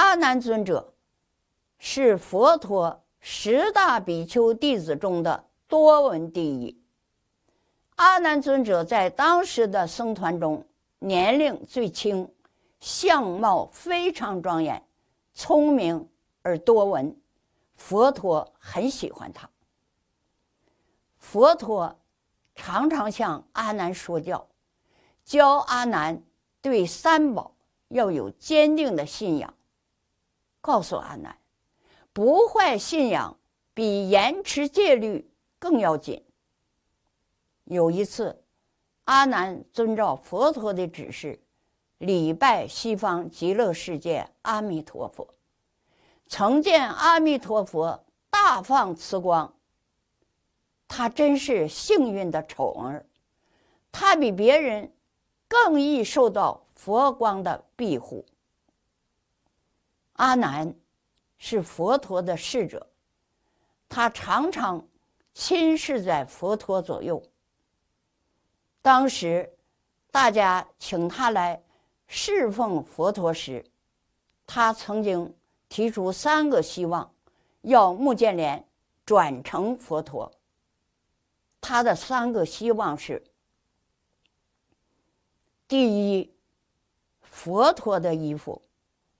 阿难尊者是佛陀十大比丘弟子中的多闻第一。阿难尊者在当时的僧团中年龄最轻，相貌非常庄严，聪明而多闻，佛陀很喜欢他。佛陀常常向阿难说教，教阿难对三宝要有坚定的信仰。告诉阿难，不坏信仰比严持戒律更要紧。有一次，阿难遵照佛陀的指示，礼拜西方极乐世界阿弥陀佛，曾见阿弥陀佛大放慈光。他真是幸运的宠儿，他比别人更易受到佛光的庇护。阿难是佛陀的侍者，他常常亲侍在佛陀左右。当时大家请他来侍奉佛陀时，他曾经提出三个希望，要目犍连转成佛陀。他的三个希望是：第一，佛陀的衣服。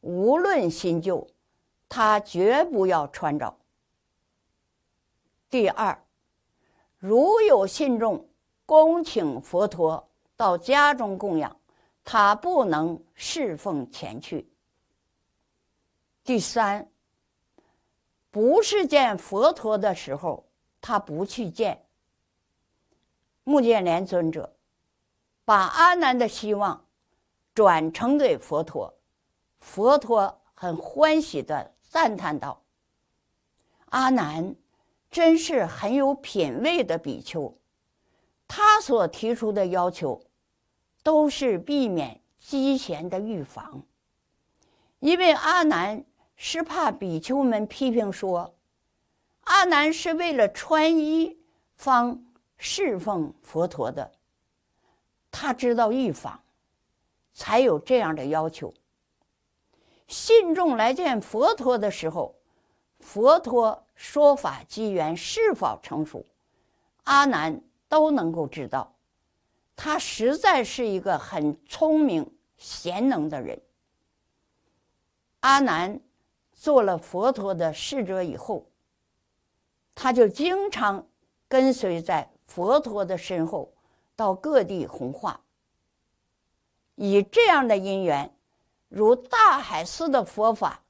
无论新旧，他绝不要穿着。第二，如有信众恭请佛陀到家中供养，他不能侍奉前去。第三，不是见佛陀的时候，他不去见。目犍连尊者把阿难的希望转呈给佛陀。佛陀很欢喜的赞叹道：“阿难真是很有品位的比丘，他所提出的要求都是避免积嫌的预防。因为阿难是怕比丘们批评说，阿难是为了穿衣方侍奉佛陀的，他知道预防，才有这样的要求。”信众来见佛陀的时候，佛陀说法机缘是否成熟，阿难都能够知道。他实在是一个很聪明贤能的人。阿难做了佛陀的侍者以后，他就经常跟随在佛陀的身后，到各地弘化。以这样的因缘。如大海似的佛法，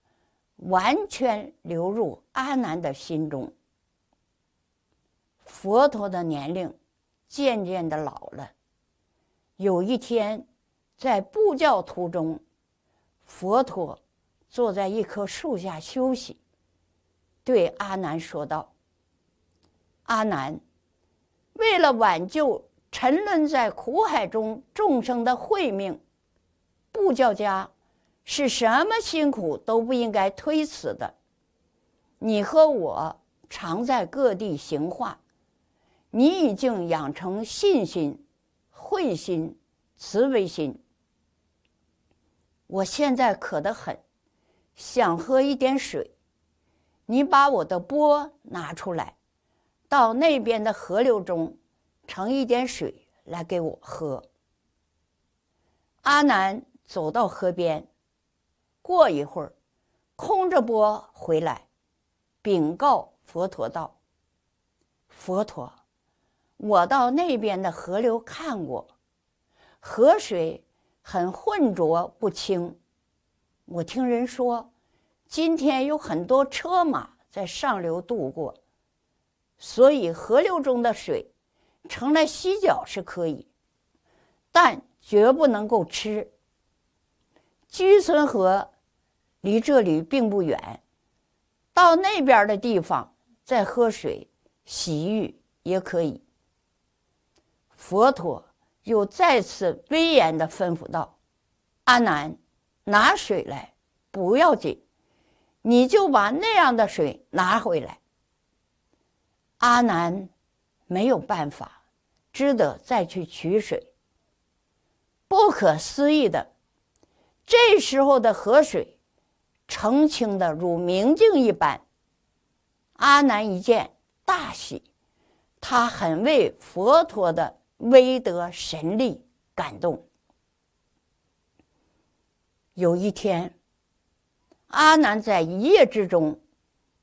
完全流入阿难的心中。佛陀的年龄渐渐的老了。有一天，在布教途中，佛陀坐在一棵树下休息，对阿难说道：“阿难，为了挽救沉沦在苦海中众生的慧命，布教家。”是什么辛苦都不应该推辞的。你和我常在各地行化，你已经养成信心、慧心、慈悲心。我现在渴得很，想喝一点水。你把我的钵拿出来，到那边的河流中盛一点水来给我喝。阿难走到河边。过一会儿，空着钵回来，禀告佛陀道：“佛陀，我到那边的河流看过，河水很浑浊不清。我听人说，今天有很多车马在上流渡过，所以河流中的水盛来洗脚是可以，但绝不能够吃。”居村河离这里并不远，到那边的地方再喝水、洗浴也可以。佛陀又再次威严地吩咐道：“阿难，拿水来不要紧，你就把那样的水拿回来。”阿难没有办法，只得再去取水。不可思议的。这时候的河水澄清的如明镜一般。阿难一见大喜，他很为佛陀的威德神力感动。有一天，阿难在一夜之中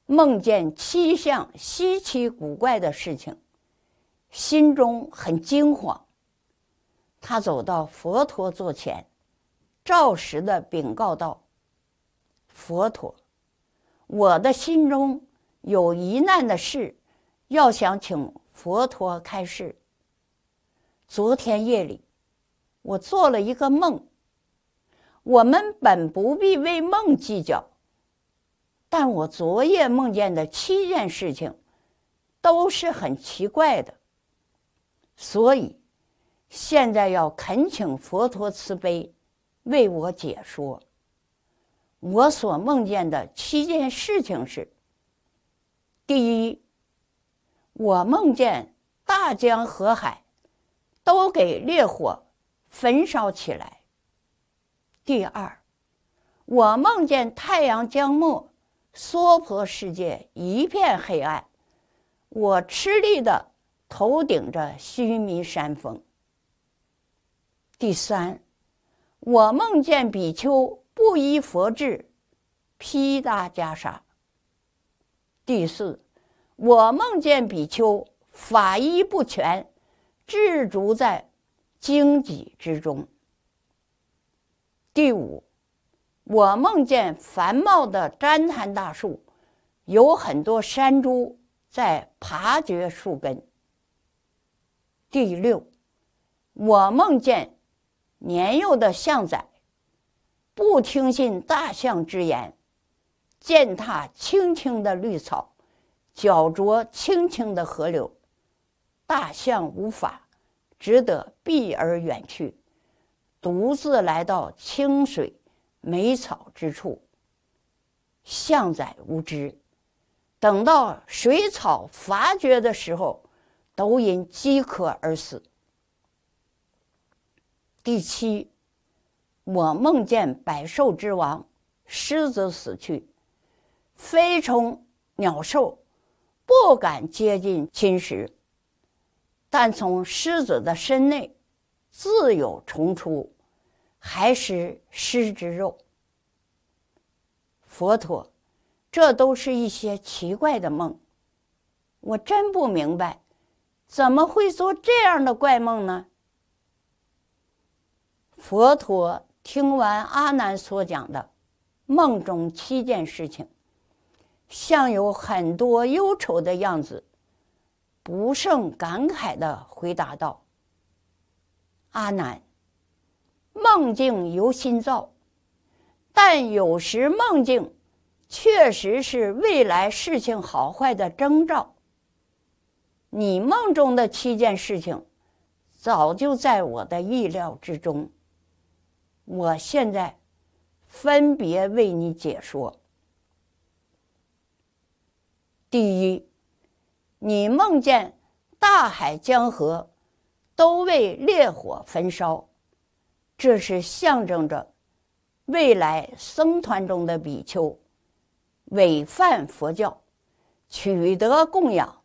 梦见七项稀奇古怪的事情，心中很惊慌。他走到佛陀座前，照实的禀告道：“佛陀，我的心中有疑难的事，要想请佛陀开示。昨天夜里，我做了一个梦。我们本不必为梦计较，但我昨夜梦见的七件事情，都是很奇怪的，所以。”现在要恳请佛陀慈悲，为我解说。我所梦见的七件事情是：第一，我梦见大江河海都给烈火焚烧起来；第二，我梦见太阳将没，娑婆世界一片黑暗，我吃力的头顶着须弥山峰。第三，我梦见比丘不依佛制，披搭袈裟。第四，我梦见比丘法衣不全，置足在荆棘之中。第五，我梦见繁茂的旃檀大树，有很多山猪在爬掘树根。第六，我梦见。年幼的象仔不听信大象之言，践踏青青的绿草，搅浊清清的河流。大象无法，只得避而远去，独自来到清水美草之处。象仔无知，等到水草发掘的时候，都因饥渴而死。第七，我梦见百兽之王狮子死去，飞虫鸟兽不敢接近侵蚀，但从狮子的身内自有虫出，还是狮之肉。佛陀，这都是一些奇怪的梦，我真不明白，怎么会做这样的怪梦呢？佛陀听完阿难所讲的梦中七件事情，像有很多忧愁的样子，不胜感慨的回答道：“阿难，梦境由心造，但有时梦境确实是未来事情好坏的征兆。你梦中的七件事情，早就在我的意料之中。”我现在分别为你解说。第一，你梦见大海江河都为烈火焚烧，这是象征着未来僧团中的比丘违犯佛教，取得供养，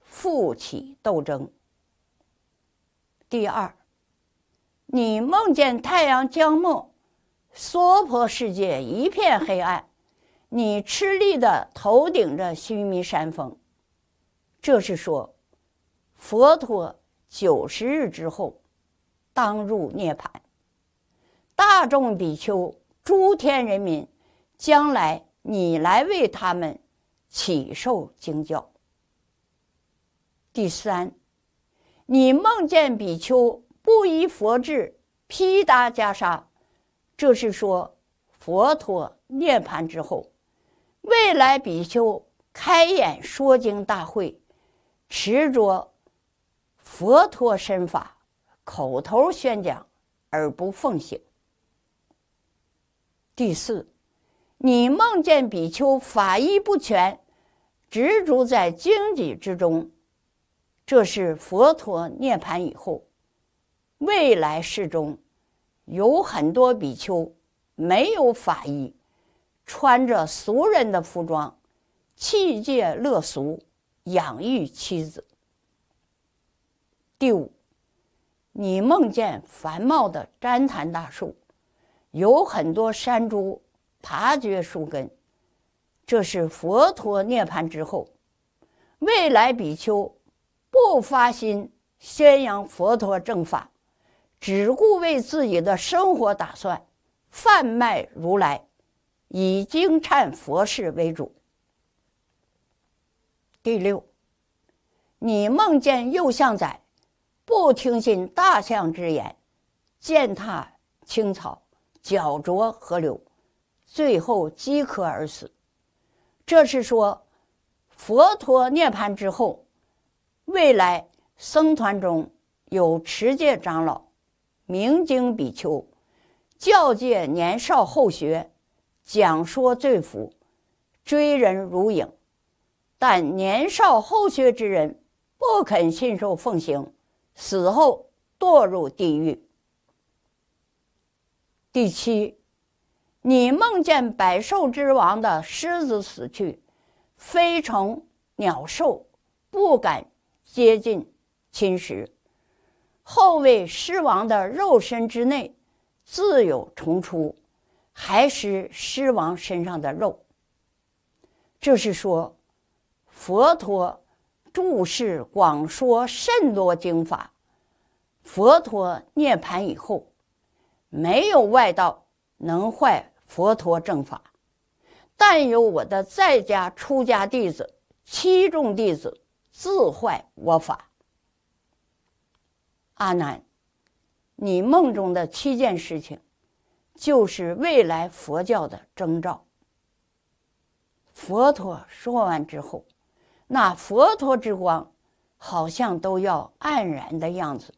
负起斗争。第二。你梦见太阳将没，娑婆世界一片黑暗，你吃力的头顶着须弥山峰，这是说，佛陀九十日之后，当入涅槃，大众比丘、诸天人民，将来你来为他们起受经教。第三，你梦见比丘。不依佛制，披搭袈裟，这是说佛陀涅槃之后，未来比丘开演说经大会，持着佛陀身法，口头宣讲而不奉行。第四，你梦见比丘法衣不全，执着在荆棘之中，这是佛陀涅槃以后。未来世中，有很多比丘没有法衣，穿着俗人的服装，弃戒乐俗，养育妻子。第五，你梦见繁茂的旃檀大树，有很多山猪爬掘树根，这是佛陀涅槃之后，未来比丘不发心宣扬佛陀正法，只顾为自己的生活打算，贩卖如来，以经忏佛事为主。第六，你梦见右相仔。不听信大象之言，践踏青草，搅浊河流，最后饥渴而死。这是说，佛陀涅槃之后，未来僧团中有持戒长老、明经比丘，教诫年少后学，讲说罪福，追人如影。但年少后学之人不肯信受奉行。死后堕入地狱。第七，你梦见百兽之王的狮子死去，飞虫鸟兽不敢接近侵蚀，后为狮王的肉身之内自有虫出，还是狮王身上的肉。这是说，佛陀。注释广说甚多经法，佛陀涅槃以后，没有外道能坏佛陀正法，但有我的在家出家弟子、七众弟子自坏我法。阿难，你梦中的七件事情，就是未来佛教的征兆。佛陀说完之后。那佛陀之光，好像都要黯然的样子。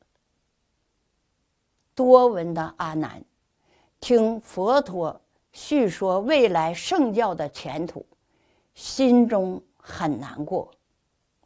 多闻的阿难，听佛陀叙说未来圣教的前途，心中很难过。